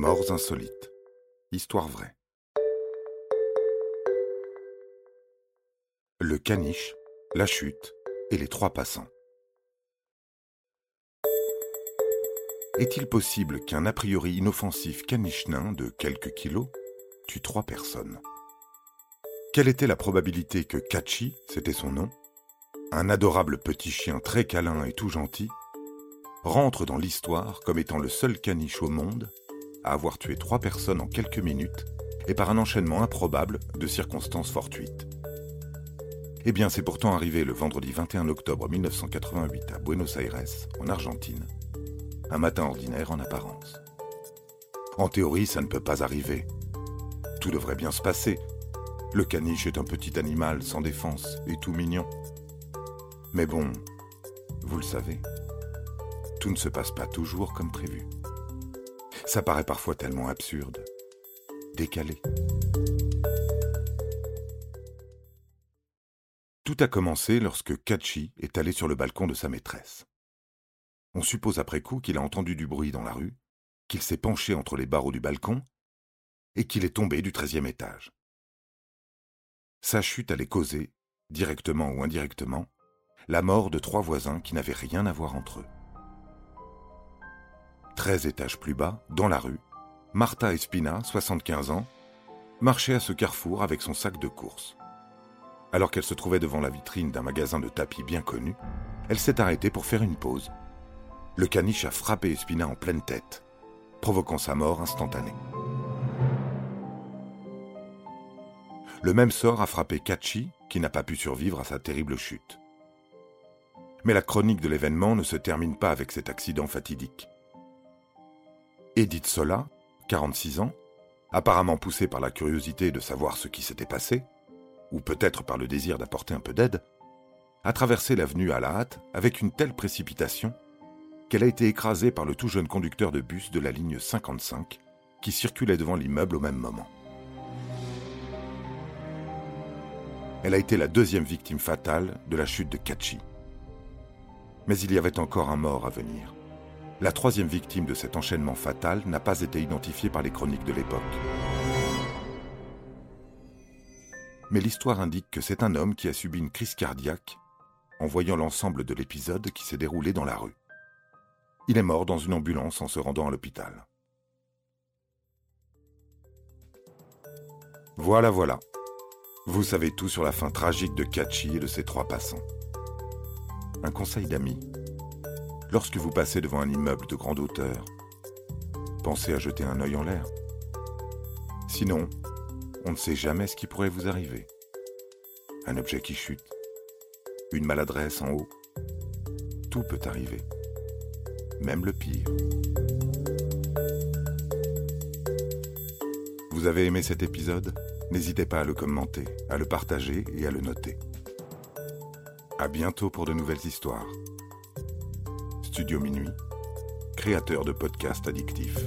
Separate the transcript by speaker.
Speaker 1: Morts insolites. Histoire vraie. Le caniche, la chute et les trois passants. Est-il possible qu'un a priori inoffensif caniche nain de quelques kilos tue trois personnes? Quelle était la probabilité que Kachi, c'était son nom, un adorable petit chien très câlin et tout gentil, rentre dans l'histoire comme étant le seul caniche au monde avoir tué trois personnes en quelques minutes et par un enchaînement improbable de circonstances fortuites. Eh bien, c'est pourtant arrivé le vendredi 21 octobre 1988 à Buenos Aires, en Argentine. Un matin ordinaire en apparence. En théorie, ça ne peut pas arriver. Tout devrait bien se passer. Le caniche est un petit animal sans défense et tout mignon. Mais bon, vous le savez, tout ne se passe pas toujours comme prévu. Ça paraît parfois tellement absurde, décalé. Tout a commencé lorsque Kachi est allé sur le balcon de sa maîtresse. On suppose après coup qu'il a entendu du bruit dans la rue, qu'il s'est penché entre les barreaux du balcon et qu'il est tombé du treizième étage. Sa chute allait causer, directement ou indirectement, la mort de trois voisins qui n'avaient rien à voir entre eux. Treize étages plus bas, dans la rue, Martha Espina, 75 ans, marchait à ce carrefour avec son sac de course. Alors qu'elle se trouvait devant la vitrine d'un magasin de tapis bien connu, elle s'est arrêtée pour faire une pause. Le caniche a frappé Espina en pleine tête, provoquant sa mort instantanée. Le même sort a frappé Kachi, qui n'a pas pu survivre à sa terrible chute. Mais la chronique de l'événement ne se termine pas avec cet accident fatidique. Edith Sola, 46 ans, apparemment poussée par la curiosité de savoir ce qui s'était passé, ou peut-être par le désir d'apporter un peu d'aide, a traversé l'avenue à la hâte avec une telle précipitation qu'elle a été écrasée par le tout jeune conducteur de bus de la ligne 55 qui circulait devant l'immeuble au même moment. Elle a été la deuxième victime fatale de la chute de Kachi. Mais il y avait encore un mort à venir. La troisième victime de cet enchaînement fatal n'a pas été identifiée par les chroniques de l'époque. Mais l'histoire indique que c'est un homme qui a subi une crise cardiaque en voyant l'ensemble de l'épisode qui s'est déroulé dans la rue. Il est mort dans une ambulance en se rendant à l'hôpital. Voilà, voilà. Vous savez tout sur la fin tragique de Kachi et de ses trois passants. Un conseil d'amis Lorsque vous passez devant un immeuble de grande hauteur, pensez à jeter un œil en l'air. Sinon, on ne sait jamais ce qui pourrait vous arriver. Un objet qui chute, une maladresse en haut, tout peut arriver, même le pire. Vous avez aimé cet épisode? N'hésitez pas à le commenter, à le partager et à le noter. À bientôt pour de nouvelles histoires. Studio Minuit, créateur de podcasts addictifs.